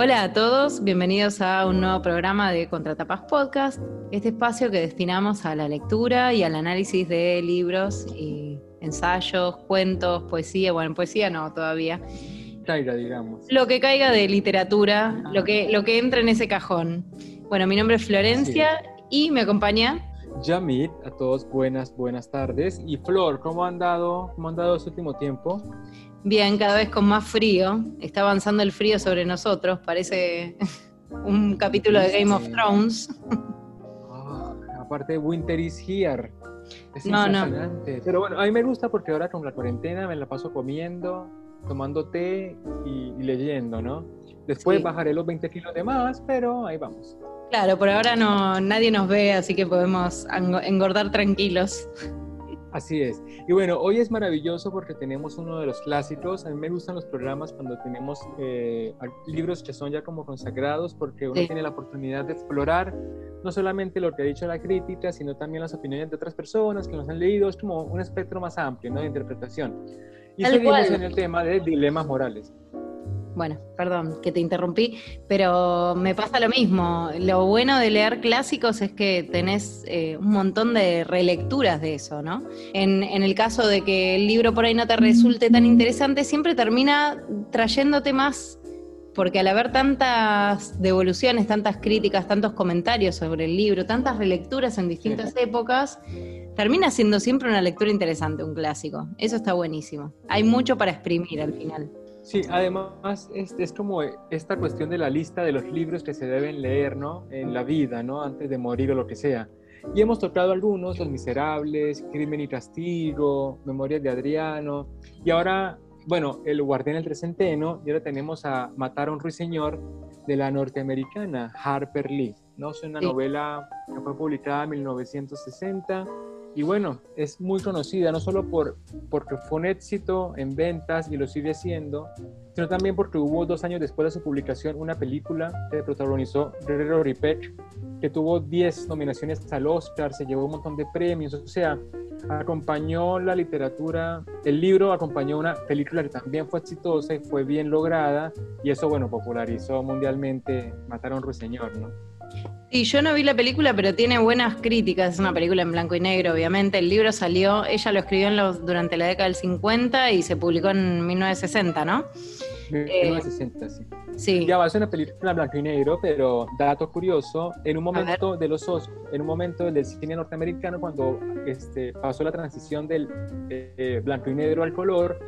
Hola a todos, bienvenidos a un nuevo programa de Contratapas Podcast, este espacio que destinamos a la lectura y al análisis de libros y ensayos, cuentos, poesía, bueno, poesía no todavía. Caiga, digamos. Lo que caiga de literatura, lo que, lo que entra en ese cajón. Bueno, mi nombre es Florencia y me acompaña Yamit, a todos buenas, buenas tardes. Y Flor, ¿cómo han dado, cómo han dado este último tiempo? Bien, cada vez con más frío. Está avanzando el frío sobre nosotros. Parece un capítulo de Game of Thrones. Ah, aparte, Winter is here. Es No, no. impresionante. Pero bueno, a mí me gusta porque ahora con la cuarentena me la paso comiendo, tomando té y, y leyendo, ¿no? Después Sí. bajaré los 20 kilos de más, pero ahí vamos. Claro, por ahora no, nadie nos ve, así que podemos engordar tranquilos. Así es. Y bueno, hoy es maravilloso porque tenemos uno de los clásicos. A mí me gustan los programas cuando tenemos eh, libros que son ya como consagrados porque uno Sí. tiene la oportunidad de explorar no solamente lo que ha dicho la crítica, sino también las opiniones de otras personas que los han leído. Es como un espectro más amplio ¿no? de interpretación. Y Tal seguimos cual. en el tema de dilemas morales. Bueno, perdón que te interrumpí, pero me pasa lo mismo. Lo bueno de leer clásicos es que tenés eh, un montón de relecturas de eso, ¿no? En, en el caso de que el libro por ahí no te resulte tan interesante, siempre termina trayéndote más, porque al haber tantas devoluciones, tantas críticas, tantos comentarios sobre el libro, tantas relecturas en distintas épocas, termina siendo siempre una lectura interesante, un clásico. Eso está buenísimo. Hay mucho para exprimir al final. Sí, además es, es como esta cuestión de la lista de los libros que se deben leer, ¿no? En la vida, ¿no? Antes de morir o lo que sea. Y hemos tocado algunos, Los Miserables, Crimen y Castigo, Memorias de Adriano, y ahora, bueno, El Guardián del Trecenteno, y ahora tenemos a Matar a un Ruiseñor de la norteamericana Harper Lee, ¿no? Es una Sí. novela que fue publicada en 1960, y bueno, es muy conocida, no solo por, porque fue un éxito en ventas y lo sigue siendo, sino también porque hubo dos años después de su publicación una película que protagonizó Gregory Peck, que tuvo 10 nominaciones al Oscar, se llevó un montón de premios, o sea, acompañó la literatura, el libro acompañó una película que también fue exitosa y fue bien lograda, y eso, bueno, popularizó mundialmente Matar a un ruiseñor, ¿no? Sí, yo no vi la película, pero tiene buenas críticas. Es una película en blanco y negro, obviamente. El libro salió, ella lo escribió en los- durante la década del 50 y se publicó en 1960, ¿no? 1960, sí. Sí. Ya va, es una película en blanco y negro, pero dato curioso, en un momento de los Os- en un momento del cine norteamericano, cuando este, pasó la transición del eh, blanco y negro al color,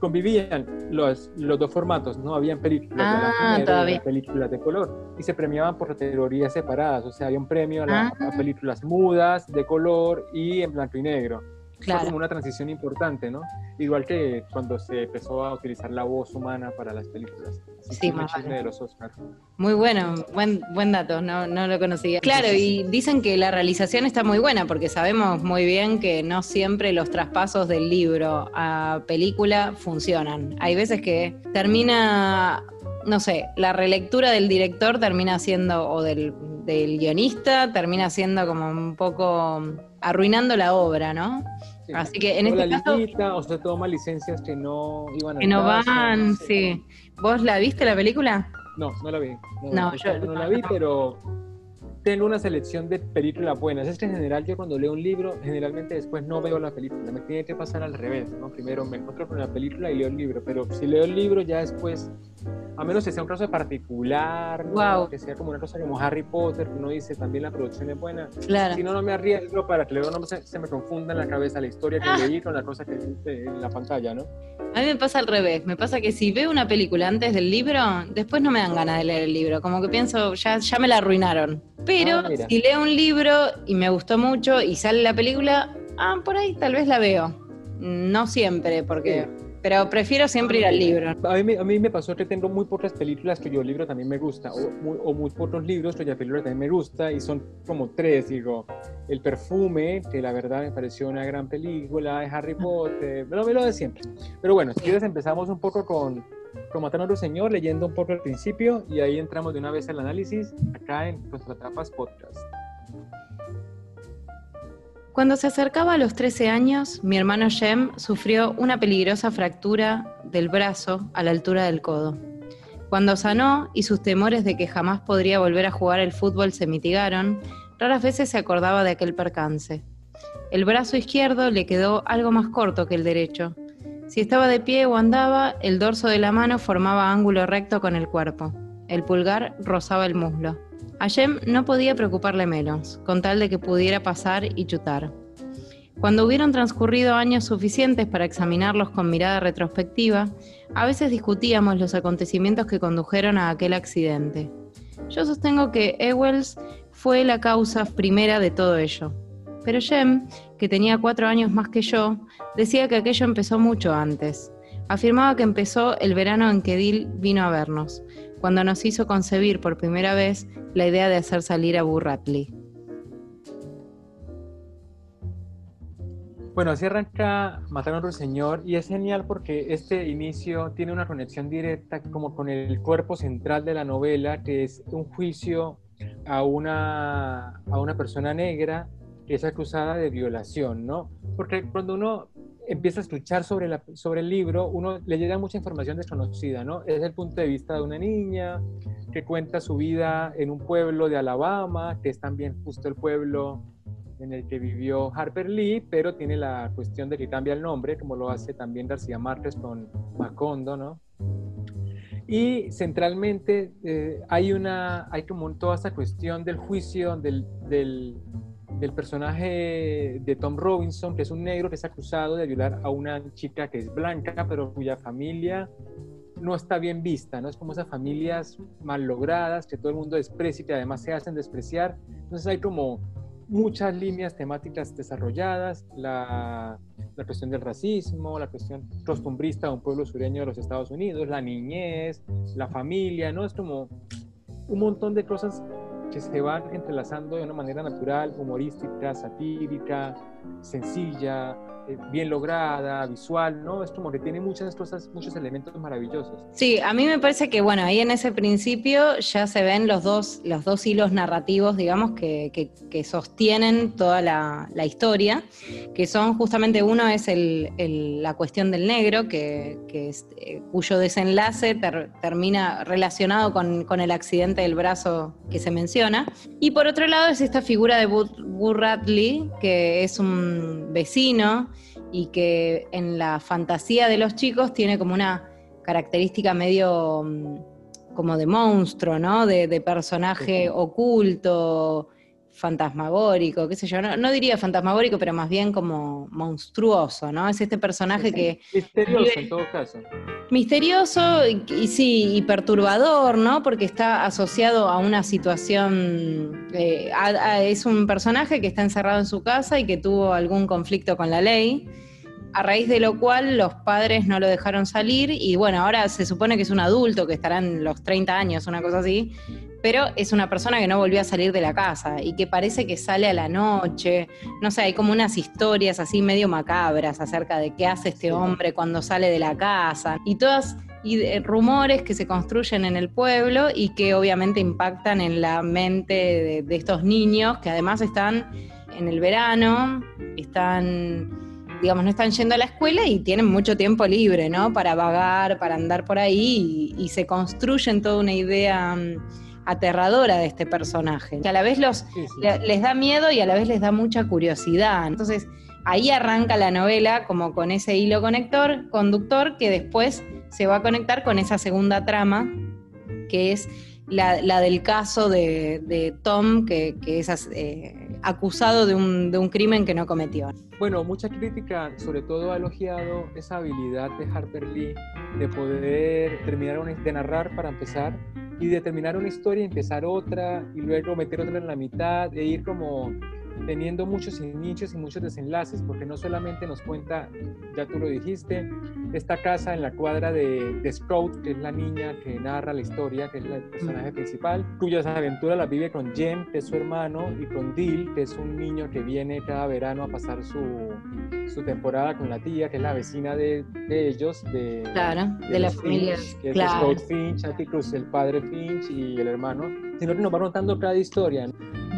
convivían los, los dos formatos, no habían películas de blanco Ah, y había películas de color, y se premiaban por categorías separadas, o sea, había un premio a, la- Ah. a películas mudas, de color y en blanco y negro. Fue Claro. como una transición importante, ¿no? Igual que cuando se empezó a utilizar la voz humana para las películas. Así Sí, más vale. de los Oscars. Muy bueno, buen, buen dato, no, no lo conocía. Claro, y dicen que la realización está muy buena, porque sabemos muy bien que no siempre los traspasos del libro a película funcionan. Hay veces que termina, no sé, la relectura del director termina siendo, o del, del guionista, termina siendo como un poco arruinando la obra, ¿no? Sí. Así que en este la caso, limita, o se toma licencias que no iban a que no van, sí. ¿Vos la viste la película? No, no la vi. No, No, yo- no la vi, pero tengo una selección de películas buenas. Es que en general yo cuando leo un libro, generalmente después no veo la película. Me tiene que pasar al revés, ¿no? Primero me encuentro con la película y leo el libro, pero si leo el libro ya después, a menos que sea un caso particular, ¿no? Guau. que sea como una cosa como Harry Potter, que uno dice también la producción es buena. Claro. Si no, no me arriesgo para que luego no se, se me confunda en la cabeza la historia que Ah. leí con la cosa que viste en la pantalla, ¿no? A mí me pasa al revés, me pasa que si veo una película antes del libro, después no me dan ganas de leer el libro, como que pienso, ya, ya me la arruinaron. Pero Ah, si leo un libro y me gustó mucho y sale la película, ah, por ahí tal vez la veo. No siempre, porque... Pero prefiero siempre ir al libro. A mí, me- a mí me pasó que tengo muy pocas películas cuyo libro también me gusta, o muy, o muy pocos libros cuya película también me gusta, y son como tres, digo. El perfume, que la verdad me pareció una gran película, Harry Potter, lo, lo de siempre. Pero bueno, si quieres empezamos un poco con, con Matando a otro Señor, leyendo un poco al principio, y ahí entramos de una vez al análisis, acá en Nuestra Tapas Podcast. Cuando se acercaba a los 13 años, mi hermano Jem sufrió una peligrosa fractura del brazo a la altura del codo. Cuando sanó y sus temores de que jamás podría volver a jugar el fútbol se mitigaron, raras veces se acordaba de aquel percance. El brazo izquierdo le quedó algo más corto que el derecho. Si estaba de pie o andaba, el dorso de la mano formaba ángulo recto con el cuerpo. El pulgar rozaba el muslo. A Jem no podía preocuparle menos, con tal de que pudiera pasar y chutar. Cuando hubieron transcurrido años suficientes para examinarlos con mirada retrospectiva, a veces discutíamos los acontecimientos que condujeron a aquel accidente. Yo sostengo que Ewells fue la causa primera de todo ello. Pero Jem, que tenía cuatro años más que yo, decía que aquello empezó mucho antes. Afirmaba que empezó el verano en que Dill vino a vernos, cuando nos hizo concebir por primera vez la idea de hacer salir a Burratley. Bueno, así arranca Matar a un Ruiseñor y es genial porque este inicio tiene una conexión directa como con el cuerpo central de la novela, que es un juicio a una, a una persona negra que es acusada de violación, ¿no? Porque cuando uno empieza a escuchar sobre, la, sobre el libro, uno le llega mucha información desconocida, ¿no? Es el punto de vista de una niña que cuenta su vida en un pueblo de Alabama, que es también justo el pueblo en el que vivió Harper Lee, pero tiene la cuestión de que cambia el nombre, como lo hace también García Márquez con Macondo, ¿no? Y centralmente eh, hay, una, hay como toda esta cuestión del juicio del, del, del, personaje de Tom Robinson, que es un negro que es acusado de violar a una chica que es blanca, pero cuya familia no está bien vista, ¿no? Es como esas familias mal logradas que todo el mundo desprecia y que además se hacen despreciar. Entonces hay como muchas líneas temáticas desarrolladas, la, la, cuestión del racismo, la cuestión costumbrista de un pueblo sureño de los Estados Unidos, la niñez, la familia, ¿no? Es como un montón de cosas que se van entrelazando de una manera natural, humorística, satírica, sencilla, eh, bien lograda, visual, ¿no? Es como que tiene muchas cosas, muchos elementos maravillosos. Sí, a mí me parece que, bueno, ahí en ese principio ya se ven los dos, los dos hilos narrativos, digamos, que, que, sostienen toda la, la, historia, que son justamente uno es el, la cuestión del negro, que, es, eh, cuyo desenlace termina relacionado con, con, el accidente del brazo que se menciona, y por otro lado es esta figura de Burradley, que es un vecino, y que en la fantasía de los chicos tiene como una característica medio mm, como de monstruo, ¿no? De, personaje oculto, fantasmagórico, qué sé yo, no, diría fantasmagórico, pero más bien como monstruoso, ¿no? Es este personaje que... Misterioso en todo caso. Misterioso y, sí, y perturbador, ¿no? Porque está asociado a una situación, eh, es un personaje que está encerrado en su casa y que tuvo algún conflicto con la ley a raíz de lo cual los padres no lo dejaron salir y bueno, ahora se supone que es un adulto que estará en los 30 años, una cosa así, pero es una persona que no volvió a salir de la casa y que parece que sale a la noche. No sé, hay como unas historias así medio macabras acerca de qué hace este hombre cuando sale de la casa y todas y rumores que se construyen en el pueblo y que obviamente impactan en la mente de estos niños que además están en el verano, están digamos, no están yendo a la escuela y tienen mucho tiempo libre, ¿no? Para vagar, para andar por ahí y, se construyen toda una idea mm, aterradora de este personaje, que a la vez los, les da miedo y a la vez les da mucha curiosidad. Entonces, ahí arranca la novela como con ese hilo conector, conductor que después se va a conectar con esa segunda trama, que es la, del caso de, Tom, que, es eh, acusado de un, de un, crimen que no cometió. Bueno, mucha crítica sobre todo ha elogiado esa habilidad de Harper Lee de poder terminar, de narrar para empezar y de terminar una historia y empezar otra y luego meter otra en la mitad e ir como teniendo muchos nichos y muchos desenlaces, porque no solamente nos cuenta, ya tú lo dijiste, esta casa en la cuadra de, de Scout, que es la niña que narra la historia, que es el personaje principal, cuyas aventuras las vive con Jem, que es su hermano, y con Dill, que es un niño que viene cada verano a pasar su, su temporada con la tía, que es la vecina de, de ellos, de, claro, de, la familia, que es Scout Finch, Cruz, el padre Finch y el hermano, sino que nos va contando cada historia.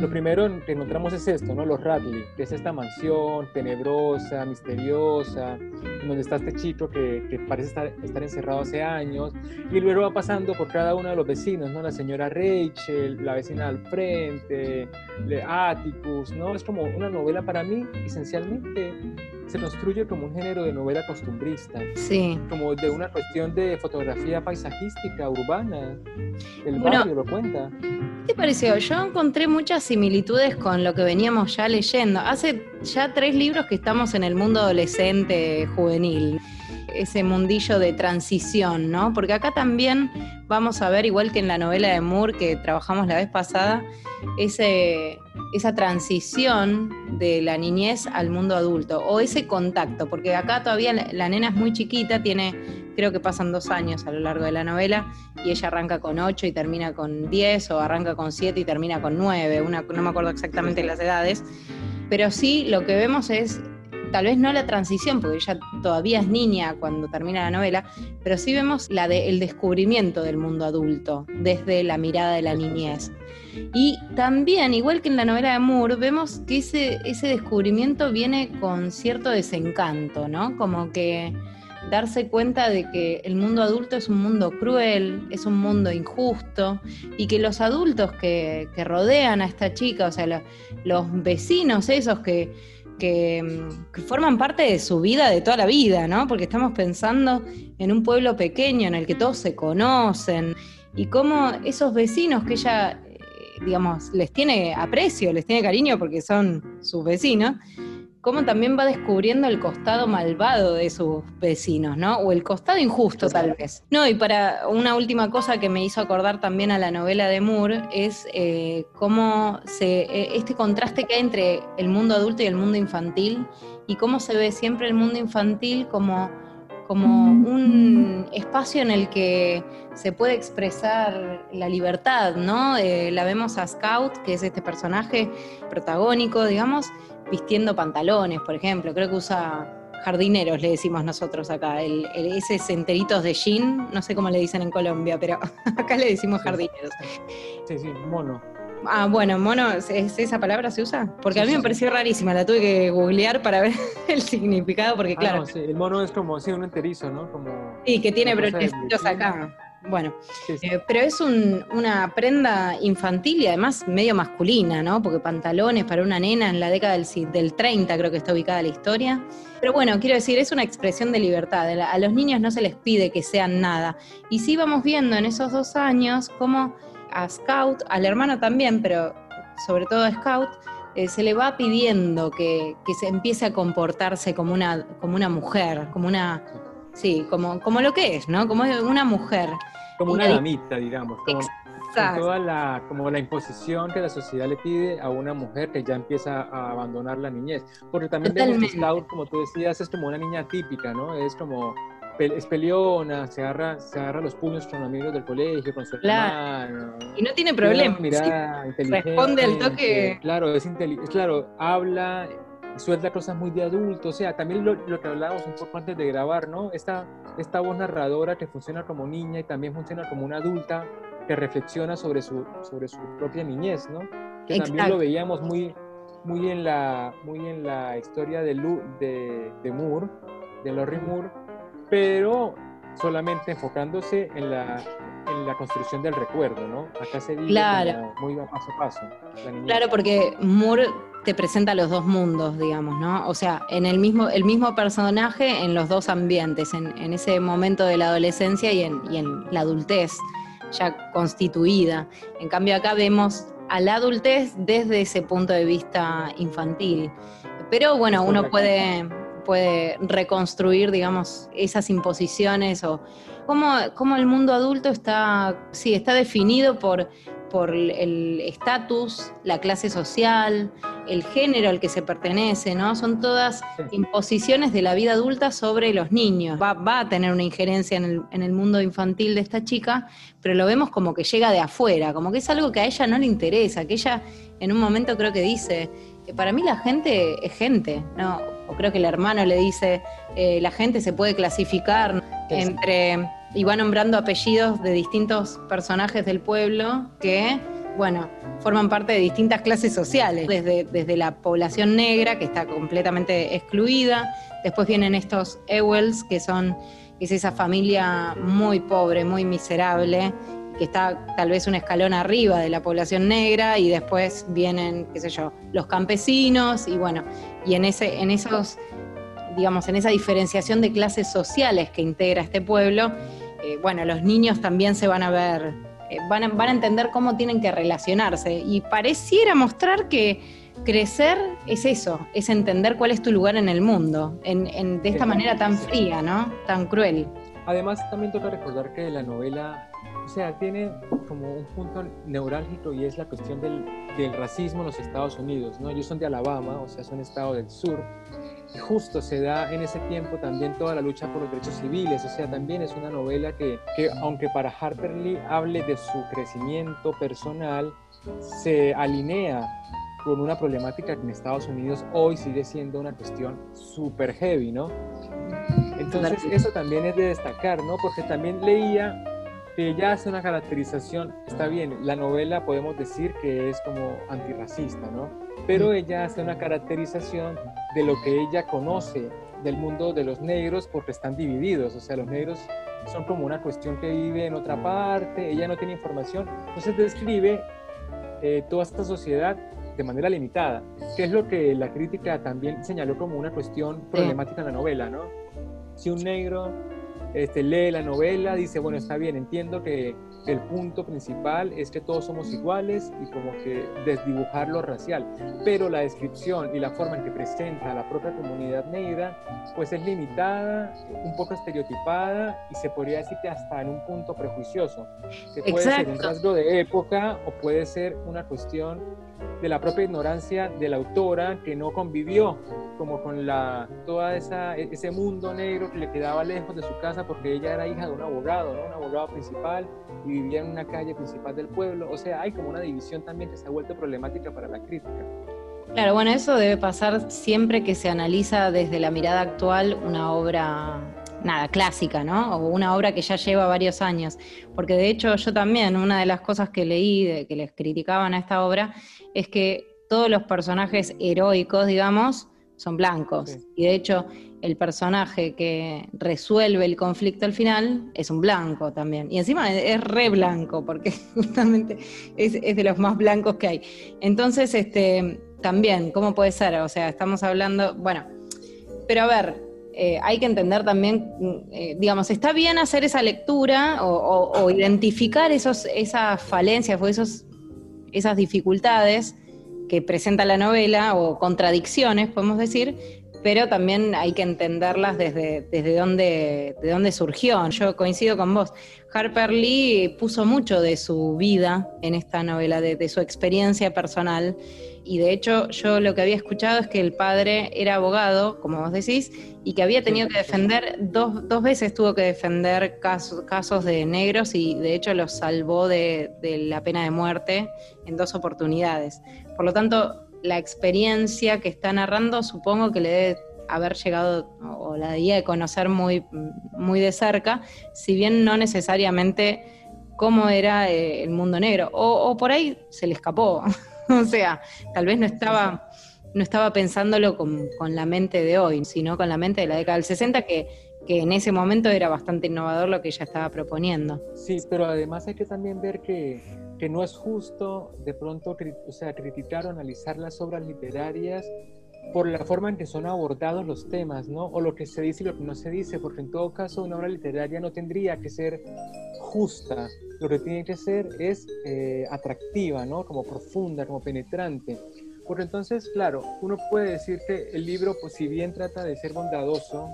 Lo primero que encontramos es esto, ¿no? Los Radley, que es esta mansión tenebrosa, misteriosa, donde está este chico que, que parece estar, estar, encerrado hace años, y luego va pasando por cada uno de los vecinos, ¿no? La señora Rachel, la vecina al frente, Atticus, ¿no? Es como una novela para mí, esencialmente se construye como un género de novela costumbrista. Sí. Como de una cuestión de fotografía paisajística, urbana. El barrio lo cuenta. ¿Qué te pareció? Yo encontré muchas similitudes con lo que veníamos ya leyendo. Hace ya tres libros que estamos en el mundo adolescente juvenil ese mundillo de transición, ¿no? Porque acá también vamos a ver, igual que en la novela de Moore que trabajamos la vez pasada, ese, esa transición de la niñez al mundo adulto o ese contacto, porque acá todavía la, nena es muy chiquita, tiene, creo que pasan dos años a lo largo de la novela y ella arranca con ocho y termina con diez o arranca con siete y termina con nueve, una, no me acuerdo exactamente las edades, pero sí lo que vemos es tal vez no la transición, porque ella todavía es niña cuando termina la novela, pero sí vemos la de, el descubrimiento del mundo adulto desde la mirada de la niñez. Y también, igual que en la novela de Moore, vemos que ese, ese descubrimiento viene con cierto desencanto, ¿no? Como que darse cuenta de que el mundo adulto es un mundo cruel, es un mundo injusto, y que los adultos que, rodean a esta chica, o sea, los vecinos esos que, que, forman parte de su vida de toda la vida, ¿no? Porque estamos pensando en un pueblo pequeño en el que todos se conocen y cómo esos vecinos que ella, eh, digamos, les tiene aprecio, les tiene cariño porque son sus vecinos, cómo también va descubriendo el costado malvado de sus vecinos, ¿no? O el costado injusto tal vez. No, y para una última cosa que me hizo acordar también a la novela de Moore es eh, cómo se, eh, este contraste que hay entre el mundo adulto y el mundo infantil y cómo se ve siempre el mundo infantil como como un espacio en el que se puede expresar la libertad, ¿no? Eh, la vemos a Scout, que es este personaje protagónico, digamos, vistiendo pantalones, por ejemplo. Creo que usa jardineros, le decimos nosotros acá. El, ese enteritos de jean, no sé cómo le dicen en Colombia, pero acá le decimos jardineros. Sí, sí, mono. Ah, bueno, mono, ¿esa palabra se usa? Porque a mí me pareció rarísima, la tuve que googlear para ver el significado, porque ah, claro. el mono es como, sí, un enterizo, ¿no? Como, sí, que tiene brochecitos acá. Bueno, eh, pero es una prenda infantil y además medio masculina, ¿no? Porque pantalones para una nena en la década del, del 30 creo que está ubicada la historia. Pero bueno, quiero decir, es una expresión de libertad. A los niños no se les pide que sean nada. Y sí vamos viendo en esos dos años cómo a Scout, al hermano también, pero sobre todo a Scout, eh, se le va pidiendo que, que, se empiece a comportarse como una, como una mujer, como una Sí, como, como lo que es, ¿no? Como una mujer. Como una damita, digamos. Como, toda la, como la imposición que la sociedad le pide a una mujer que ya empieza a abandonar la niñez. Porque también vemos que Scout, como tú decías, es como una niña típica, ¿no? Es como es peleona, se agarra, se agarra los puños con amigos del colegio, con su hermano. Y no tiene problema. Responde al toque. Claro, es inteligente, claro, habla, suelta cosas muy de adulto, o sea, también lo, lo, que hablábamos un poco antes de grabar, ¿no? Esta, esta voz narradora que funciona como niña y también funciona como una adulta que reflexiona sobre su, sobre su propia niñez, ¿no? Que también lo veíamos muy, muy, en la, muy en la historia de, de, de Moore, de Lori Moore, pero solamente enfocándose en la, en la construcción del recuerdo, ¿no? Acá se claro. muy paso a paso. Claro, porque Moore te presenta los dos mundos, digamos, ¿no? O sea, en el mismo, el mismo personaje en los dos ambientes, en, en ese momento de la adolescencia y en, y en, la adultez ya constituida. En cambio acá vemos a la adultez desde ese punto de vista infantil. Pero bueno, uno puede, puede reconstruir, digamos, esas imposiciones o cómo, el mundo adulto está, sí, está definido por, por el estatus, la clase social, el género al que se pertenece, ¿no? Son todas imposiciones de la vida adulta sobre los niños. Va, a tener una injerencia en el, en el, mundo infantil de esta chica, pero lo vemos como que llega de afuera, como que es algo que a ella no le interesa, que ella en un momento creo que dice, para mí la gente es gente, ¿no? O creo que el hermano le dice, eh, la gente se puede clasificar entre, y va nombrando apellidos de distintos personajes del pueblo que bueno, forman parte de distintas clases sociales, desde, desde la población negra, que está completamente excluida, después vienen estos Ewells, que son, es esa familia muy pobre, muy miserable, que está tal vez un escalón arriba de la población negra, y después vienen, qué sé yo, los campesinos, y bueno, y en, ese, en esos, digamos, en esa diferenciación de clases sociales que integra este pueblo, eh, bueno, los niños también se van a ver, eh, van, a, van a entender cómo tienen que relacionarse, y pareciera mostrar que crecer es eso, es entender cuál es tu lugar en el mundo, en, de esta manera tan fría, ¿no? Tan cruel. Además, también toca recordar que la novela sea, tiene como un punto neurálgico y es la cuestión del, del, racismo en los Estados Unidos, ¿no? Ellos son de Alabama, o sea, son estado del sur, y justo se da en ese tiempo también toda la lucha por los derechos civiles, o sea, también es una novela que, que aunque para Harper Lee hable de su crecimiento personal, se alinea con una problemática que en Estados Unidos hoy sigue siendo una cuestión súper heavy, ¿no? Entonces eso también es de destacar, ¿no? Porque también leía ella hace una caracterización, está bien, la novela podemos decir que es como antirracista, ¿no? Pero ella hace una caracterización de lo que ella conoce del mundo de los negros porque están divididos, o sea, los negros son como una cuestión que vive en otra parte, ella no tiene información, entonces describe eh, toda esta sociedad de manera limitada, que es lo que la crítica también señaló como una cuestión problemática en la novela, ¿no? Si un negro este, lee la novela, dice, bueno, está bien, entiendo que el punto principal es que todos somos iguales y como que desdibujar lo racial, pero la descripción y la forma en que presenta a la propia comunidad negra, pues es limitada, un poco estereotipada y se podría decir que hasta en un punto prejuicioso, que puede ser un rasgo de época o puede ser una cuestión de la propia ignorancia de la autora que no convivió como con la toda esa ese mundo negro que le quedaba lejos de su casa porque ella era hija de un abogado, ¿no? Un abogado principal y vivía en una calle principal del pueblo, o sea, hay como una división también que se ha vuelto problemática para la crítica. Claro, bueno, eso debe pasar siempre que se analiza desde la mirada actual una obra nada, clásica, ¿no? O una obra que ya lleva varios años. Porque de hecho yo también, una de las cosas que leí, de, que les criticaban a esta obra, es que todos los personajes heroicos, digamos, son blancos. Y de hecho, el personaje que resuelve el conflicto al final es un blanco también. Y encima es, re blanco, porque justamente es, es, de los más blancos que hay. Entonces, este, también, ¿cómo puede ser? O sea, estamos hablando, bueno, pero a ver, eh, hay que entender también, eh, digamos, está bien hacer esa lectura o, identificar esos, esas falencias o esos, esas dificultades que presenta la novela o contradicciones, podemos decir, pero también hay que entenderlas desde, desde dónde, de dónde surgió. Yo coincido con vos. Harper Lee puso mucho de su vida en esta novela, de su experiencia personal y de hecho yo lo que había escuchado es que el padre era abogado, como vos decís, y que había tenido que defender, dos, dos veces tuvo que defender casos, casos de negros y de hecho los salvó de, la pena de muerte en dos oportunidades. Por lo tanto, la experiencia que está narrando supongo que le debe haber llegado o la debía de conocer muy, muy de cerca, si bien no necesariamente cómo era eh, el mundo negro, o, o por ahí se le escapó. o sea, tal vez no estaba, no estaba pensándolo con, la mente de hoy, sino con la mente de la década del 60, que, que en ese momento era bastante innovador lo que ella estaba proponiendo. Sí, pero además hay que también ver que, que no es justo de pronto o sea, criticar o analizar las obras literarias por la forma en que son abordados los temas, ¿no? O lo que se dice y lo que no se dice, porque en todo caso una obra literaria no tendría que ser justa, lo que tiene que ser es eh, atractiva, ¿no? Como profunda, como penetrante. Porque entonces, claro, uno puede decir que el libro, pues si bien trata de ser bondadoso,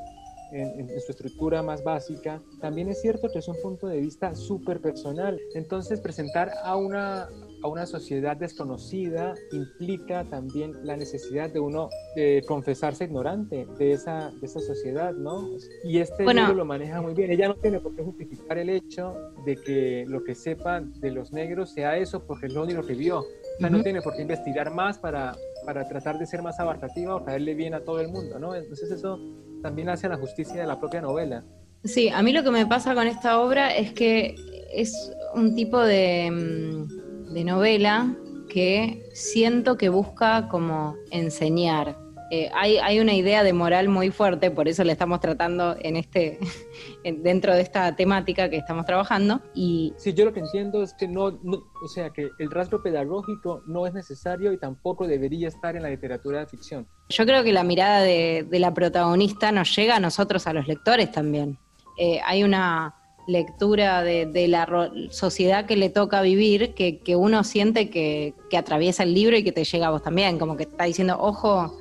en, su estructura más básica, también es cierto que es un punto de vista súper personal. Entonces, presentar a una, a una sociedad desconocida implica también la necesidad de uno de confesarse ignorante de esa, de esa sociedad, ¿no? Y este libro lo maneja muy bien. Ella no tiene por qué justificar el hecho de que lo que sepa de los negros sea eso porque es lo único que vio. O sea, no tiene por qué investigar más para, para tratar de ser más abarcativa o caerle bien a todo el mundo, ¿no? Entonces eso también hace la justicia de la propia novela. Sí, a mí lo que me pasa con esta obra es que es un tipo de, mm, de novela que siento que busca como enseñar. Eh, hay, una idea de moral muy fuerte, por eso la estamos tratando en este, dentro de esta temática que estamos trabajando. Y sí, yo lo que entiendo es que no, o sea, que el rasgo pedagógico no es necesario y tampoco debería estar en la literatura de ficción. Yo creo que la mirada de, la protagonista nos llega a nosotros, a los lectores también. Eh, hay una lectura de, la sociedad que le toca vivir que, uno siente que, atraviesa el libro y que te llega a vos también, como que está diciendo, ojo,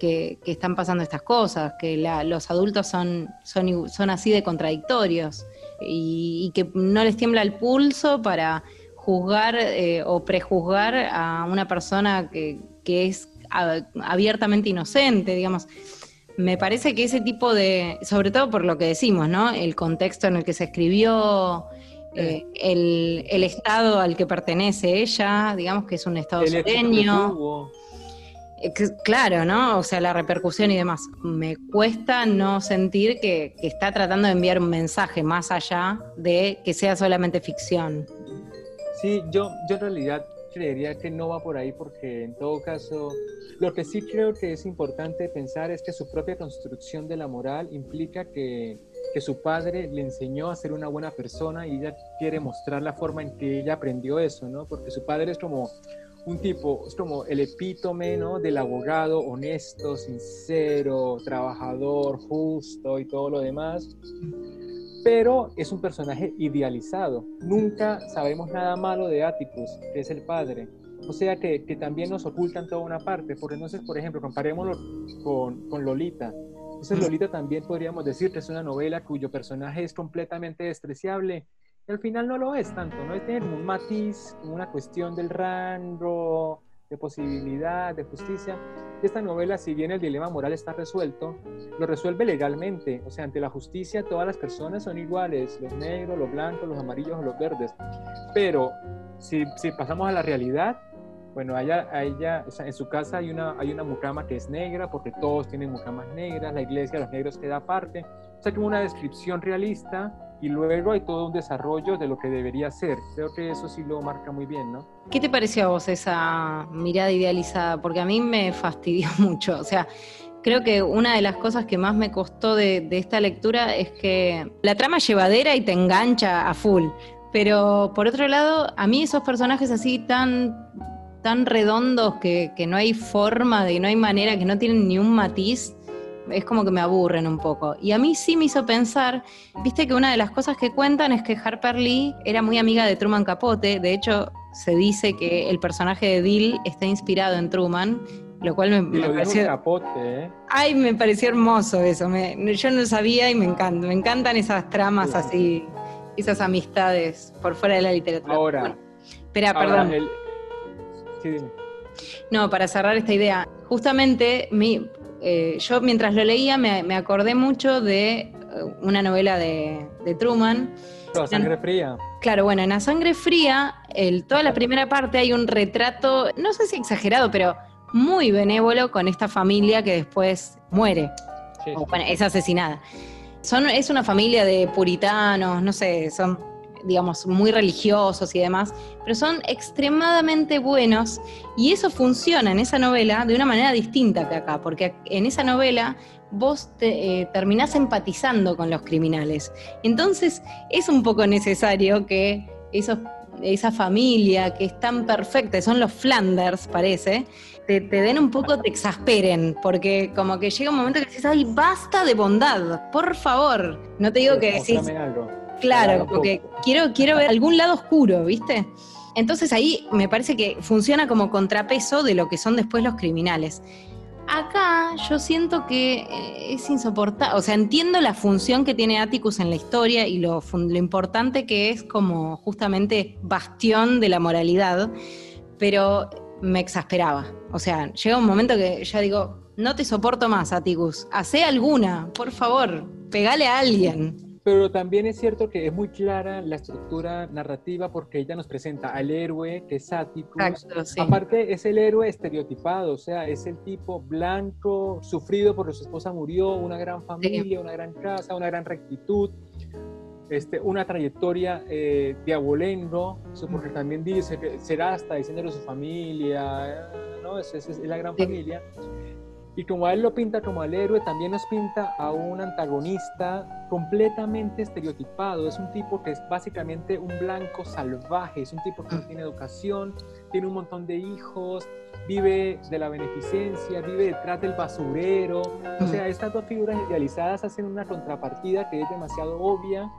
que, están pasando estas cosas, que los adultos son, son, son, así de contradictorios y, que no les tiembla el pulso para juzgar eh, o prejuzgar a una persona que, que es abiertamente inocente, digamos me parece que ese tipo de, sobre todo por lo que decimos, ¿no? El contexto en el que se escribió, eh, el, estado al que pertenece ella, digamos que es un estado sureño. Eh, claro, ¿no? O sea, la repercusión y demás. Me cuesta no sentir que, está tratando de enviar un mensaje más allá de que sea solamente ficción. Sí, yo, yo en realidad creería que no va por ahí porque en todo caso, lo que sí creo que es importante pensar es que su propia construcción de la moral implica que, que su padre le enseñó a ser una buena persona y ella quiere mostrar la forma en que ella aprendió eso, ¿no? Porque su padre es como un tipo, es como el epítome, ¿no? Del abogado honesto, sincero, trabajador, justo y todo lo demás pero es un personaje idealizado. Nunca sabemos nada malo de Atticus, que es el padre. O sea que, que también nos ocultan toda una parte. Porque entonces, por ejemplo, comparémoslo con, con Lolita. Entonces Lolita también podríamos decir que es una novela cuyo personaje es completamente despreciable al final no lo es tanto, ¿no? Tiene un matiz, una cuestión del rango, de posibilidad, de justicia. Esta novela, si bien el dilema moral está resuelto, lo resuelve legalmente. O sea, ante la justicia todas las personas son iguales, los negros, los blancos, los amarillos o los verdes. Pero si, si pasamos a la realidad, bueno, ella, ella en su casa hay una, hay una mucama que es negra, porque todos tienen mucamas negras, la iglesia los negros queda aparte. O sea, como una descripción realista y luego hay todo un desarrollo de lo que debería ser. Creo que eso sí lo marca muy bien, ¿no? ¿Qué te pareció a vos esa mirada idealizada? Porque a mí me fastidió mucho. O sea, creo que una de las cosas que más me costó de, esta lectura es que la trama es llevadera y te engancha a full. Pero por otro lado, a mí esos personajes así tan tan redondos que, que no hay forma, de no hay manera, que no tienen ni un matiz, es como que me aburren un poco. Y a mí sí me hizo pensar, viste que una de las cosas que cuentan es que Harper Lee era muy amiga de Truman Capote, de hecho se dice que el personaje de Bill está inspirado en Truman, lo cual me, pareció... Capote, ¿eh? Ay, me pareció hermoso eso, yo no lo sabía y me encanta, me encantan esas tramas así, esas amistades por fuera de la literatura. Ahora, espera, perdón. No, para cerrar esta idea, justamente mi, eh, yo mientras lo leía me, acordé mucho de eh, una novela de, Truman. La sangre fría. Claro, bueno, en La sangre fría, el, toda la primera parte hay un retrato, no sé si exagerado, pero muy benévolo con esta familia que después muere. es asesinada. Son, es una familia de puritanos, no sé, son digamos, muy religiosos y demás, pero son extremadamente buenos y eso funciona en esa novela de una manera distinta que acá, porque en esa novela vos te, eh, terminás empatizando con los criminales. Entonces es un poco necesario que esos, esa familia que es tan perfecta, son los Flanders, parece, te, den un poco, te exasperen, porque como que llega un momento que dices, ay, basta de bondad, por favor. No te digo que decís... Claro, porque quiero, quiero ver algún lado oscuro, ¿viste? Entonces ahí me parece que funciona como contrapeso de lo que son después los criminales. Acá yo siento que eh, es insoportable, o sea, entiendo la función que tiene Atticus en la historia y lo, lo importante que es como justamente bastión de la moralidad, pero me exasperaba. O sea, llega un momento que ya digo, no te soporto más, Atticus, hace alguna, por favor, pegale a alguien. Pero también es cierto que es muy clara la estructura narrativa porque ella nos presenta al héroe que es Atticus. Aparte es el héroe estereotipado, o sea, es el tipo blanco, sufrido porque su esposa murió, una gran familia, una gran casa, una gran rectitud. este, una trayectoria eh, de abolengo, eso porque también dice que será hasta diciendo de su familia, ¿no? Es, es, la gran familia. Y como a él lo pinta como al héroe, también nos pinta a un antagonista completamente estereotipado. Es un tipo que es básicamente un blanco salvaje, es un tipo que no tiene educación, tiene un montón de hijos, vive de la beneficencia, vive detrás del basurero. O sea, estas dos figuras idealizadas hacen una contrapartida que es demasiado obvia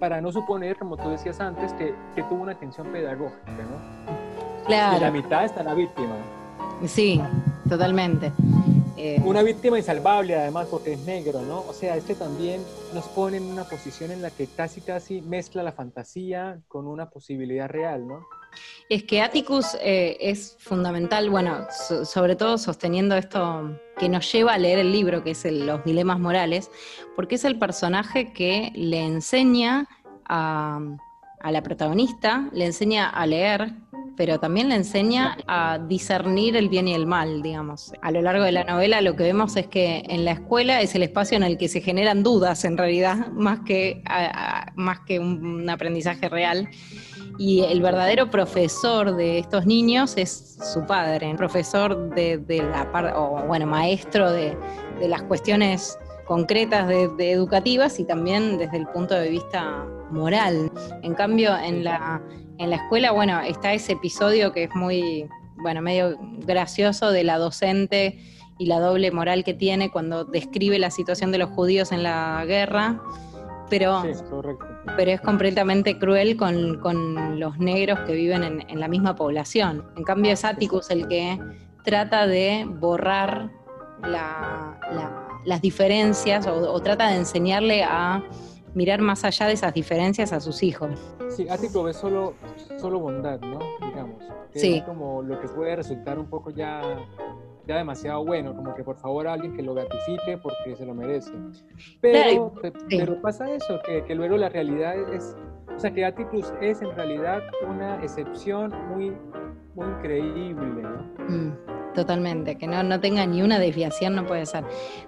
para no suponer, como tú decías antes, que, que tuvo una atención pedagógica, ¿no? Claro. Y la mitad está la víctima. Sí, totalmente. Eh, una víctima insalvable además porque es negro, ¿no? O sea, este también nos pone en una posición en la que casi casi mezcla la fantasía con una posibilidad real, ¿no? Es que Atticus eh, es fundamental, bueno, sobre todo sosteniendo esto que nos lleva a leer el libro, que es Los Dilemas Morales, porque es el personaje que le enseña a, a la protagonista, le enseña a leer, pero también le enseña a discernir el bien y el mal, digamos. A lo largo de la novela lo que vemos es que en la escuela es el espacio en el que se generan dudas, en realidad, más que, más que un, aprendizaje real. Y el verdadero profesor de estos niños es su padre, profesor de, la parte, o bueno, maestro de, las cuestiones concretas de, educativas y también desde el punto de vista moral. En cambio, en la, en la escuela, bueno, está ese episodio que es muy, bueno, medio gracioso de la docente y la doble moral que tiene cuando describe la situación de los judíos en la guerra, pero, pero es completamente cruel con, los negros que viven en, la misma población. En cambio es Atticus el que trata de borrar las diferencias o trata de enseñarle a mirar más allá de esas diferencias a sus hijos. Sí, Ático ve solo, solo bondad, ¿no? Digamos. sí. Es como lo que puede resultar un poco ya, ya demasiado bueno, como que por favor alguien que lo beatifique porque se lo merece. Pero, pero pasa eso, que, que, luego la realidad es, o sea, que Atticus es en realidad una excepción muy, muy increíble, ¿no? Mm, totalmente, que no, no tenga ni una desviación no puede ser.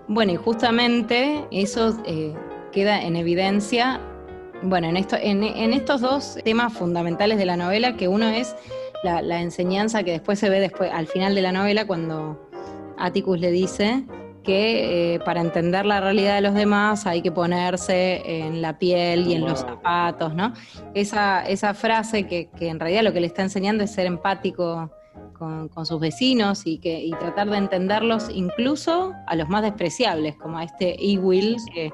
Bueno, y justamente eso... Eh, queda en evidencia, bueno, en, esto, en, estos dos temas fundamentales de la novela, que uno es la, enseñanza que después se ve después, al final de la novela cuando Atticus le dice que eh, para entender la realidad de los demás hay que ponerse en la piel y en los zapatos, ¿no? Esa, esa frase que, en realidad lo que le está enseñando es ser empático con, sus vecinos y, que, y tratar de entenderlos incluso a los más despreciables, como a este E-Will, que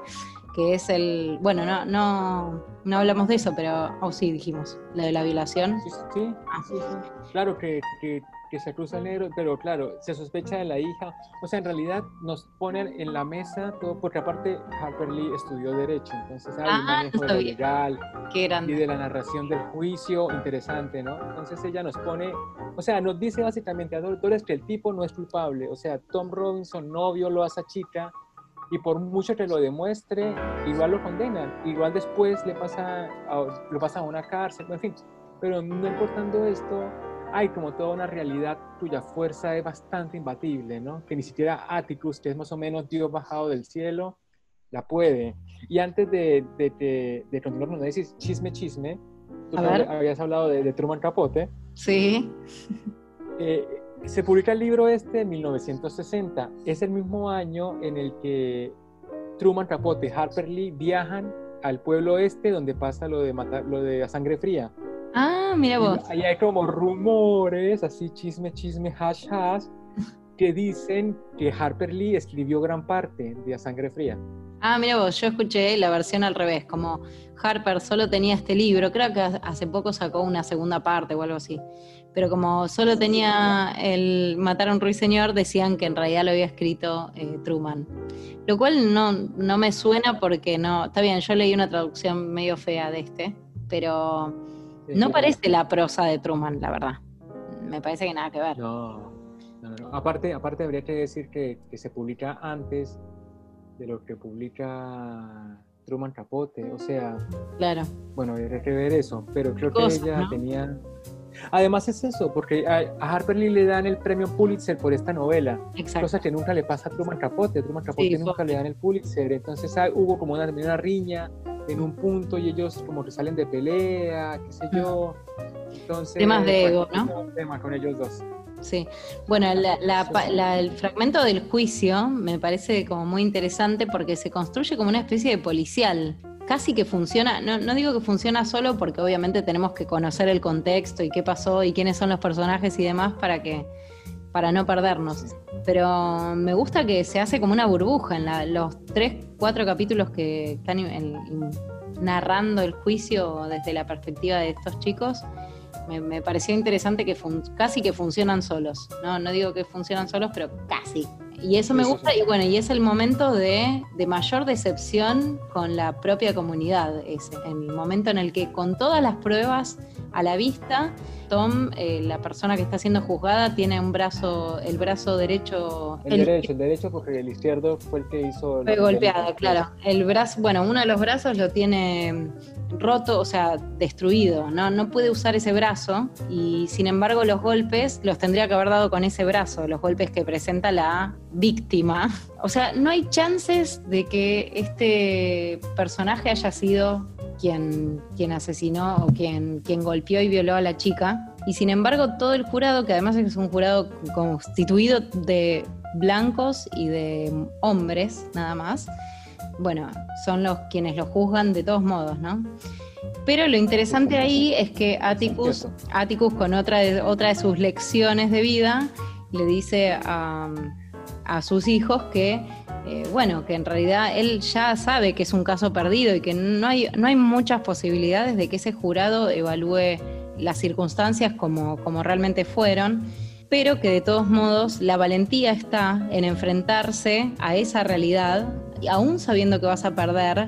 que es el, bueno, no, no, no hablamos de eso, pero, oh sí, dijimos, la de la violación. Sí, sí, ah. sí, claro que, que, se cruza el negro, pero claro, se sospecha de la hija, o sea, en realidad nos ponen en la mesa todo, porque aparte Harper Lee estudió Derecho, entonces hay un ah, manejo de legal y de la narración del juicio, interesante, ¿no? Entonces ella nos pone, o sea, nos dice básicamente a doctores que el tipo no es culpable, o sea, Tom Robinson no violó a esa chica, y por mucho que lo demuestre, igual lo condenan, igual después le pasa lo pasa a una cárcel, en fin. Pero no importando esto, hay como toda una realidad cuya fuerza es bastante imbatible, ¿no? Que ni siquiera Atticus, que es más o menos Dios bajado del cielo, la puede. Y antes de, de, de, continuar con decís chisme, chisme, tú habías hablado de, Truman Capote. Sí. Eh, se publica el libro este en 1960. Es el mismo año en el que Truman Capote y Harper Lee viajan al pueblo este donde pasa lo de, matar, lo de la sangre fría. Ah, mira vos. Ahí hay como rumores, así chisme, chisme, hash, hash, que dicen que Harper Lee escribió gran parte de A Sangre Fría. Ah, mira vos, yo escuché la versión al revés, como Harper solo tenía este libro, creo que hace poco sacó una segunda parte o algo así, pero como solo tenía el Matar a un ruiseñor, decían que en realidad lo había escrito eh, Truman. Lo cual no, no me suena porque no, está bien, yo leí una traducción medio fea de este, pero no parece la prosa de Truman, la verdad. Me parece que nada que ver. No, Aparte, aparte habría que decir que, que se publica antes de lo que publica Truman Capote, o sea, claro. Bueno, habría que ver eso, pero creo que ella tenía... Además es eso, porque a, Harper Lee le dan el premio Pulitzer por esta novela, cosa que nunca le pasa a Truman Capote, Truman Capote nunca le dan el Pulitzer, entonces ah, hubo como una, una riña en un punto y ellos como que salen de pelea, qué sé yo. Entonces, Temas de ego, bueno, ¿no? un tema con ellos dos. Sí, bueno, la- la- pa- la- el fragmento del juicio me parece como muy interesante porque se construye como una especie de policial. Casi que funciona, no, no digo que funciona solo porque obviamente tenemos que conocer el contexto y qué pasó y quiénes son los personajes y demás para que para no perdernos. Pero me gusta que se hace como una burbuja en la- los tres, cuatro capítulos que están en- en- narrando el juicio desde la perspectiva de estos chicos. Me, me pareció interesante que fun- casi que funcionan solos. No, no digo que funcionan solos, pero casi. Y eso me gusta, y bueno, y es el momento de, de mayor decepción con la propia comunidad, ese, en el momento en el que con todas las pruebas a la vista, Tom, eh, la persona que está siendo juzgada, tiene un brazo, el brazo derecho, El, el- derecho, el derecho porque el izquierdo fue el que hizo... fue golpeado, claro. El brazo, bueno, uno de los brazos lo tiene roto, o sea, destruido. No, no puede usar ese brazo y sin embargo los golpes los tendría que haber dado con ese brazo, los golpes que presenta la víctima. O sea, no hay chances de que este personaje haya sido quien, quien asesinó o quien, quien golpeó y violó a la chica. Y sin embargo, todo el jurado, que además es un jurado constituido de blancos y de hombres, nada más, bueno, son los quienes lo juzgan de todos modos, ¿no? Pero lo interesante ahí es que Atticus. Atticus con otra de, otra de sus lecciones de vida, le dice a, a sus hijos que, eh, bueno, que en realidad él ya sabe que es un caso perdido y que no hay, no hay muchas posibilidades de que ese jurado evalúe las circunstancias como, como realmente fueron, pero que de todos modos la valentía está en enfrentarse a esa realidad, y aún sabiendo que vas a perder,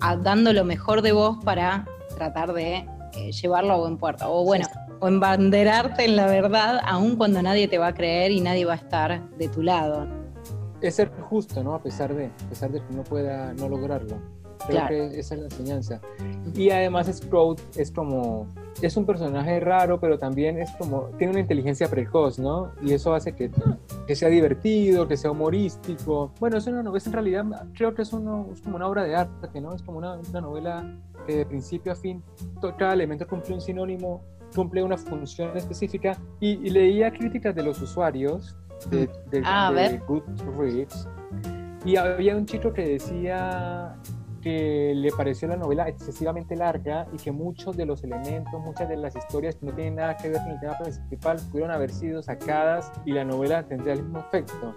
a- dando lo mejor de vos para tratar de eh, llevarlo a buen puerto. O bueno, o embanderarte en la verdad, aun cuando nadie te va a creer y nadie va a estar de tu lado. Es ser justo, ¿no? A pesar de, a pesar de que no pueda no lograrlo. Creo Claro. que esa es la enseñanza. Y además Sprout es como, es un personaje raro, pero también es como, tiene una inteligencia precoz, ¿no? Y eso hace que, que sea divertido, que sea humorístico. Bueno, es una novela, en realidad creo que es, uno, es como una obra de arte, ¿no? Es como una, una novela que de principio a fin, cada elemento cumple un sinónimo, cumple una función específica. Y, y leía críticas de los usuarios de, de, Ah, a de. Goodreads y había un chico que decía que le pareció la novela excesivamente larga y que muchos de los elementos, muchas de las historias que no tienen nada que ver con el tema principal pudieron haber sido sacadas y la novela tendría el mismo efecto.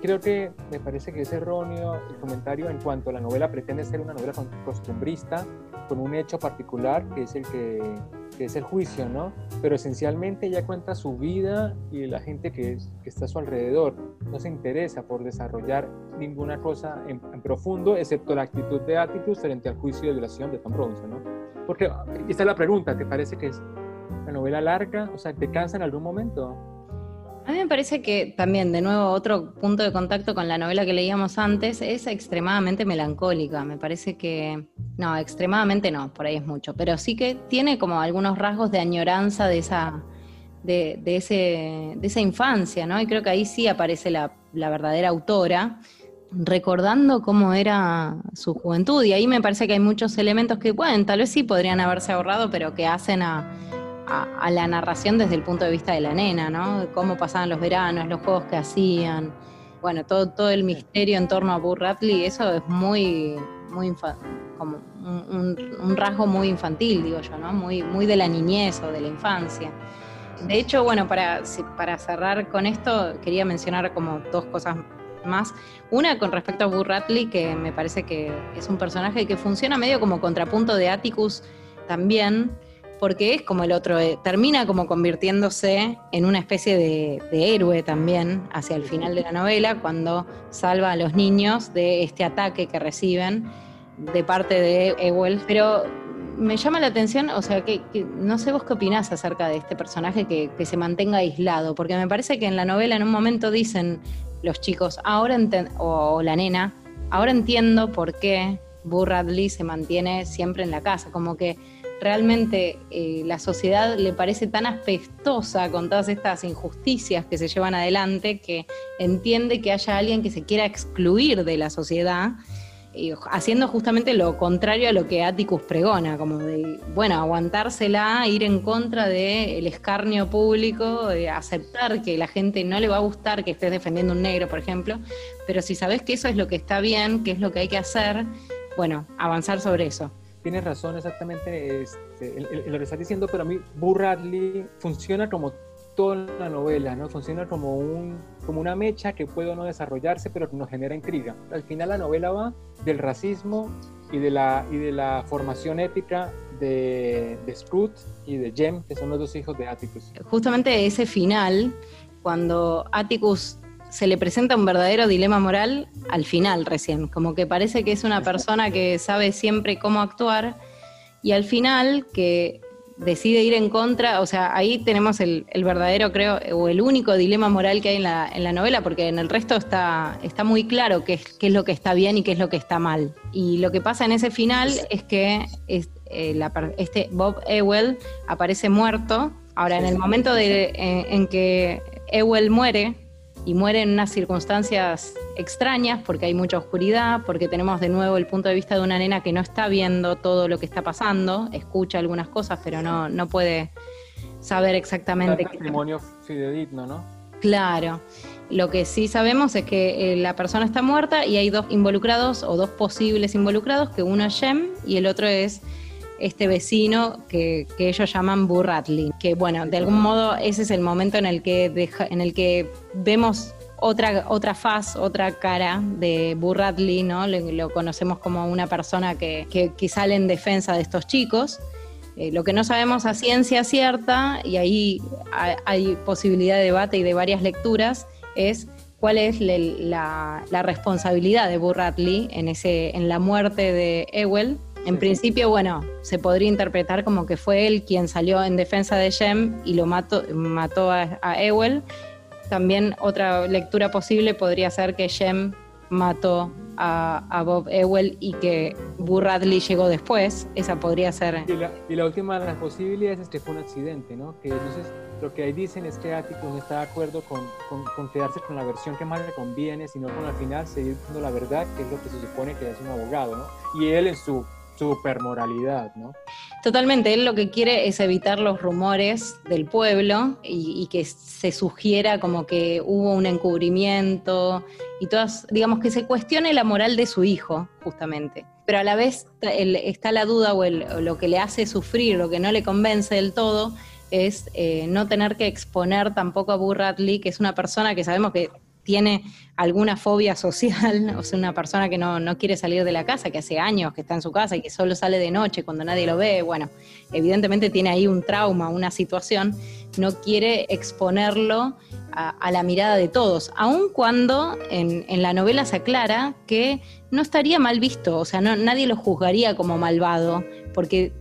Creo que me parece que es erróneo el comentario en cuanto a la novela pretende ser una novela costumbrista con un hecho particular que es el que, que es el juicio, ¿no? Pero esencialmente ella cuenta su vida y la gente que, es- que está a su alrededor. No se interesa por desarrollar ninguna cosa en, en profundo, excepto la actitud de Atticus frente al juicio de violación de Tom Robinson, ¿no? Porque y esta es la pregunta, ¿te parece que es una novela larga? O sea, ¿te cansa en algún momento? A mí me parece que también, de nuevo, otro punto de contacto con la novela que leíamos antes es extremadamente melancólica. Me parece que, no, extremadamente no, por ahí es mucho, pero sí que tiene como algunos rasgos de añoranza de esa, de, ese, de esa infancia, ¿no? Y creo que ahí sí aparece la, la verdadera autora recordando cómo era su juventud. Y ahí me parece que hay muchos elementos que, bueno, tal vez sí podrían haberse ahorrado, pero que hacen a, a, a la narración desde el punto de vista de la nena, ¿no? Cómo pasaban los veranos, los juegos que hacían. Bueno, todo, todo el misterio en torno a Burr Ratley, eso es muy, muy como un, un- un rasgo muy infantil, digo yo, ¿no? Muy, muy de la niñez o de la infancia. De hecho, bueno, para, para cerrar con esto, quería mencionar como dos cosas más. Una con respecto a Burr Ratley, que me parece que es un personaje que funciona medio como contrapunto de Atticus también, porque es como el otro, eh, termina como convirtiéndose en una especie de, héroe también hacia el final de la novela, cuando salva a los niños de este ataque que reciben de parte de Ewell. Pero me llama la atención, o sea, que, no sé vos qué opinás acerca de este personaje que, se mantenga aislado, porque me parece que en la novela en un momento dicen los chicos, ahora o, la nena, ahora entiendo por qué Burr Radley se mantiene siempre en la casa, como que realmente eh, la sociedad le parece tan apestosa con todas estas injusticias que se llevan adelante que entiende que haya alguien que se quiera excluir de la sociedad haciendo justamente lo contrario a lo que Atticus pregona, como de, bueno, aguantársela, ir en contra del escarnio público, de aceptar que la gente no le va a gustar que estés defendiendo un negro, por ejemplo, pero si sabes que eso es lo que está bien, que es lo que hay que hacer, bueno, avanzar sobre eso. Tienes razón, exactamente este, lo que estás diciendo, pero a mí Burradley funciona como toda la novela, ¿no? Funciona como, un, como una mecha que puede o no desarrollarse, pero que nos genera intriga. Al final la novela va del racismo y de la, y de la formación ética de, de Scrooge y de Jem, que son los dos hijos de Atticus. Justamente ese final, cuando Atticus se le presenta un verdadero dilema moral al final recién, como que parece que es una persona que sabe siempre cómo actuar y al final que decide ir en contra, o sea, ahí tenemos el, verdadero, creo, o el único dilema moral que hay en la, en la novela, porque en el resto está, está muy claro qué es, qué es lo que está bien y qué es lo que está mal. Y lo que pasa en ese final es que eh, este Bob Ewell aparece muerto. Ahora, en el momento de, en que Ewell muere, y muere en unas circunstancias extrañas porque hay mucha oscuridad, porque tenemos de nuevo el punto de vista de una nena que no está viendo todo lo que está pasando, escucha algunas cosas, pero no, no puede saber exactamente. Un testimonio fidedigno, ¿no? Claro. Lo que sí sabemos es que eh, la persona está muerta y hay dos involucrados o dos posibles involucrados, que uno es Jem y el otro es este vecino que, ellos llaman Burratley, que bueno, de algún modo ese es el momento en el que, en el que vemos otra, otra faz, otra cara de Burratley, ¿no? Lo, conocemos como una persona que, que, sale en defensa de estos chicos. Eh, lo que no sabemos a ciencia cierta, y ahí hay, posibilidad de debate y de varias lecturas, es cuál es la, responsabilidad de Burratley en, en la muerte de Ewell en principio, bueno, se podría interpretar como que fue él quien salió en defensa de Jem y lo mató, mató a, Ewell. También otra lectura posible podría ser que Jem mató a, Bob Ewell y que Burr Radley llegó después. Esa podría ser. Y la, última de las posibilidades es que fue un accidente, ¿no? Que entonces lo que ahí dicen es que Atticus no está de acuerdo con, con, quedarse con la versión que más le conviene, sino con al final seguir diciendo la verdad, que es lo que se supone que es un abogado, ¿no? Y él en su supermoralidad, ¿no? Totalmente, él lo que quiere es evitar los rumores del pueblo y, que se sugiera como que hubo un encubrimiento y todas, digamos que se cuestione la moral de su hijo, justamente. Pero a la vez está la duda o, lo que le hace sufrir, lo que no le convence del todo, es eh, no tener que exponer tampoco a Burratley, que es una persona que sabemos que tiene alguna fobia social, o sea, una persona que no, quiere salir de la casa, que hace años que está en su casa y que solo sale de noche cuando nadie lo ve, bueno, evidentemente tiene ahí un trauma, una situación, no quiere exponerlo a, la mirada de todos, aun cuando en, en, la novela se aclara que no estaría mal visto, o sea, no, nadie lo juzgaría como malvado, porque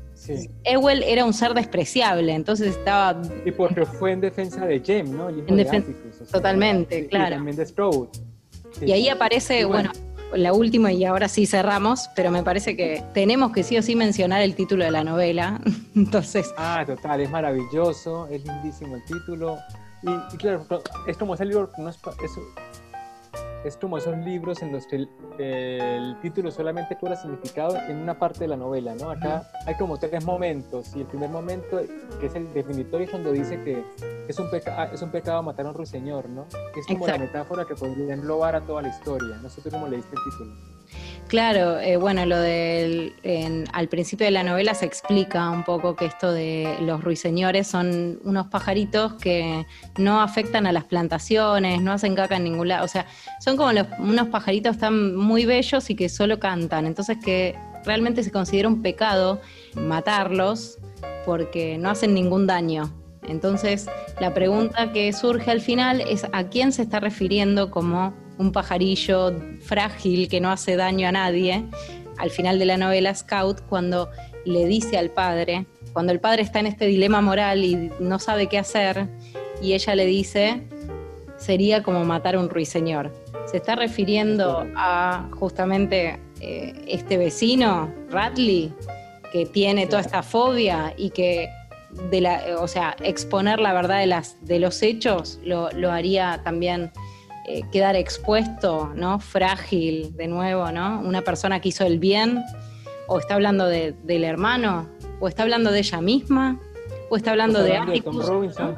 Ewell era un ser despreciable, entonces estaba... Y porque fue en defensa de Jem, ¿no? En defensa, totalmente, claro. Y también de Stroud. y ahí aparece, bueno, la última y ahora sí cerramos, pero me parece que tenemos que sí o sí mencionar el título de la novela, entonces... Ah, total, es maravilloso, es lindísimo el título. Y, claro, es como ese libro, no es, es es como esos libros en los que el, título solamente cobra significado en una parte de la novela, ¿no? Acá hay como tres momentos y el primer momento, que es el definitorio, es cuando dice que es un, ah, es un pecado matar a un ruiseñor, ¿no? Es como la metáfora que podría englobar a toda la historia. No sé tú cómo leíste el título. Claro, eh, bueno, lo del al principio de la novela se explica un poco que esto de los ruiseñores son unos pajaritos que no afectan a las plantaciones, no hacen caca en ningún lado, o sea, son como unos pajaritos tan muy bellos y que solo cantan, entonces que realmente se considera un pecado matarlos porque no hacen ningún daño. Entonces, la pregunta que surge al final es a quién se está refiriendo como un pajarillo frágil que no hace daño a nadie, al final de la novela Scout, cuando le dice al padre, cuando el padre está en este dilema moral y no sabe qué hacer, y ella le dice, sería como matar a un ruiseñor. Se está refiriendo a justamente eh, este vecino, Ratley, que tiene toda esta fobia y que de la, o sea, exponer la verdad de, las, de los hechos lo, lo haría también eh, quedar expuesto, ¿no? Frágil, de nuevo, ¿no? Una persona que hizo el bien, o está hablando del hermano, o está hablando de ella misma, o está hablando, de, Tom Robinson.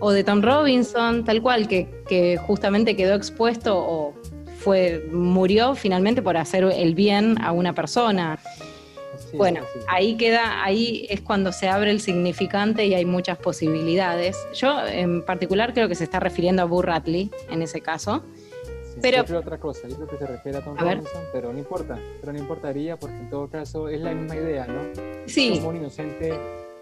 O de Tom Robinson, tal cual, que, que justamente quedó expuesto o fue, murió finalmente por hacer el bien a una persona bueno, ahí queda, ahí es cuando se abre el significante y hay muchas posibilidades. Yo en particular creo que se está refiriendo a Burr Ratley en ese caso. pero yo otra cosa, yo creo que se refiere a Tom Robinson, pero no importa, pero no importaría porque en todo caso es la misma idea, ¿no? Sí. Como un inocente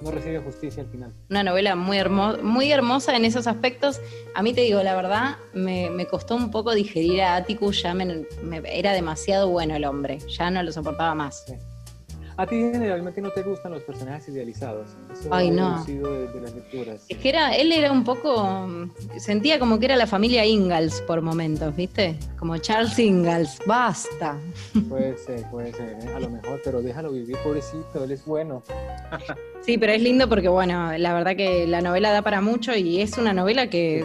no recibe justicia al final. Una novela muy, muy hermosa en esos aspectos. A mí te digo, la verdad, me, costó un poco digerir a Atticus, ya me, era demasiado bueno el hombre, ya no lo soportaba más. A ti generalmente no te gustan los personajes idealizados. Eso Ay, no. De, de, las lecturas. Es que era, él era un poco, sentía como que era la familia Ingalls por momentos, ¿viste? Como Charles Ingalls, basta. Puede ser, puede ser, ¿eh? a lo mejor, pero déjalo vivir, pobrecito, él es bueno. sí, pero es lindo porque, bueno, la verdad que la novela da para mucho y es una novela que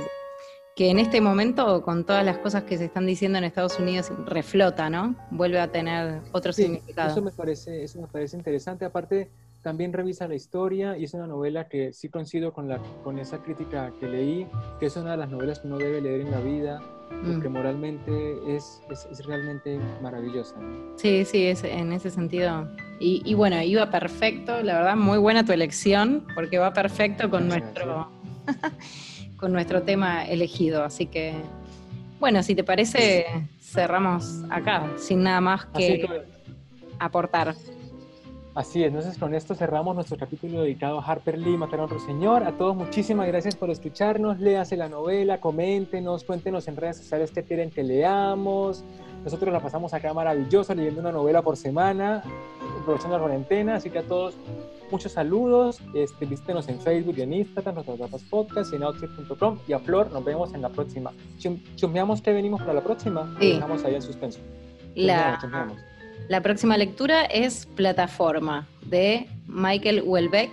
que en este momento, con todas las cosas que se están diciendo en Estados Unidos, reflota, ¿no? Vuelve a tener otro significado. Eso me parece, eso me parece interesante. Aparte, también revisa la historia y es una novela que sí coincido con, la, con esa crítica que leí, que es una de las novelas que uno debe leer en la vida, porque mm. moralmente es, es, realmente maravillosa. Sí, sí, es, en ese sentido. Y, y, bueno, iba perfecto, la verdad, muy buena tu elección, porque va perfecto con nuestro... con nuestro tema elegido. Así que, bueno, si te parece, cerramos acá, sin nada más que, aportar. Así es, entonces con esto cerramos nuestro capítulo dedicado a Harper Lee, Matar a otro señor. A todos muchísimas gracias por escucharnos, léase la novela, coméntenos, cuéntenos en redes sociales qué quieren que leamos. Nosotros la pasamos acá maravilloso leyendo una novela por semana, aprovechando la cuarentena, así que a todos muchos saludos, este, visítenos en Facebook y en Instagram, nuestras tapas podcast, en outfit.com y a Flor, nos vemos en la próxima. Chumbeamos que venimos para la próxima, sí. dejamos ahí en suspenso. La, la próxima lectura es Plataforma de Michael Welbeck.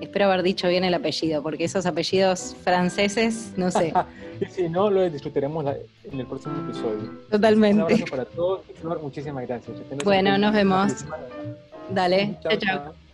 Espero haber dicho bien el apellido, porque esos apellidos franceses, no sé. y si no, lo discutiremos en el próximo episodio. Totalmente. Un abrazo para todos. Flor, muchísimas gracias. Bueno, nos vemos. Dale, chao. chao.